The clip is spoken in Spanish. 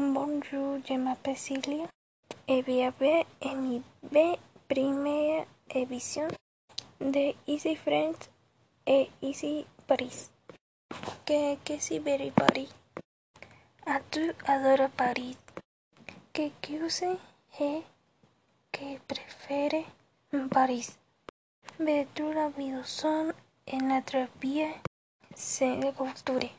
Bonjour, je m'appelle Cilia et bienvenue à mi première émission de Easy Friends et Easy Paris. Que, que si very Paris. A tu adoro Paris. Que use es que prefiere París. Verdura son en la travía se octubre.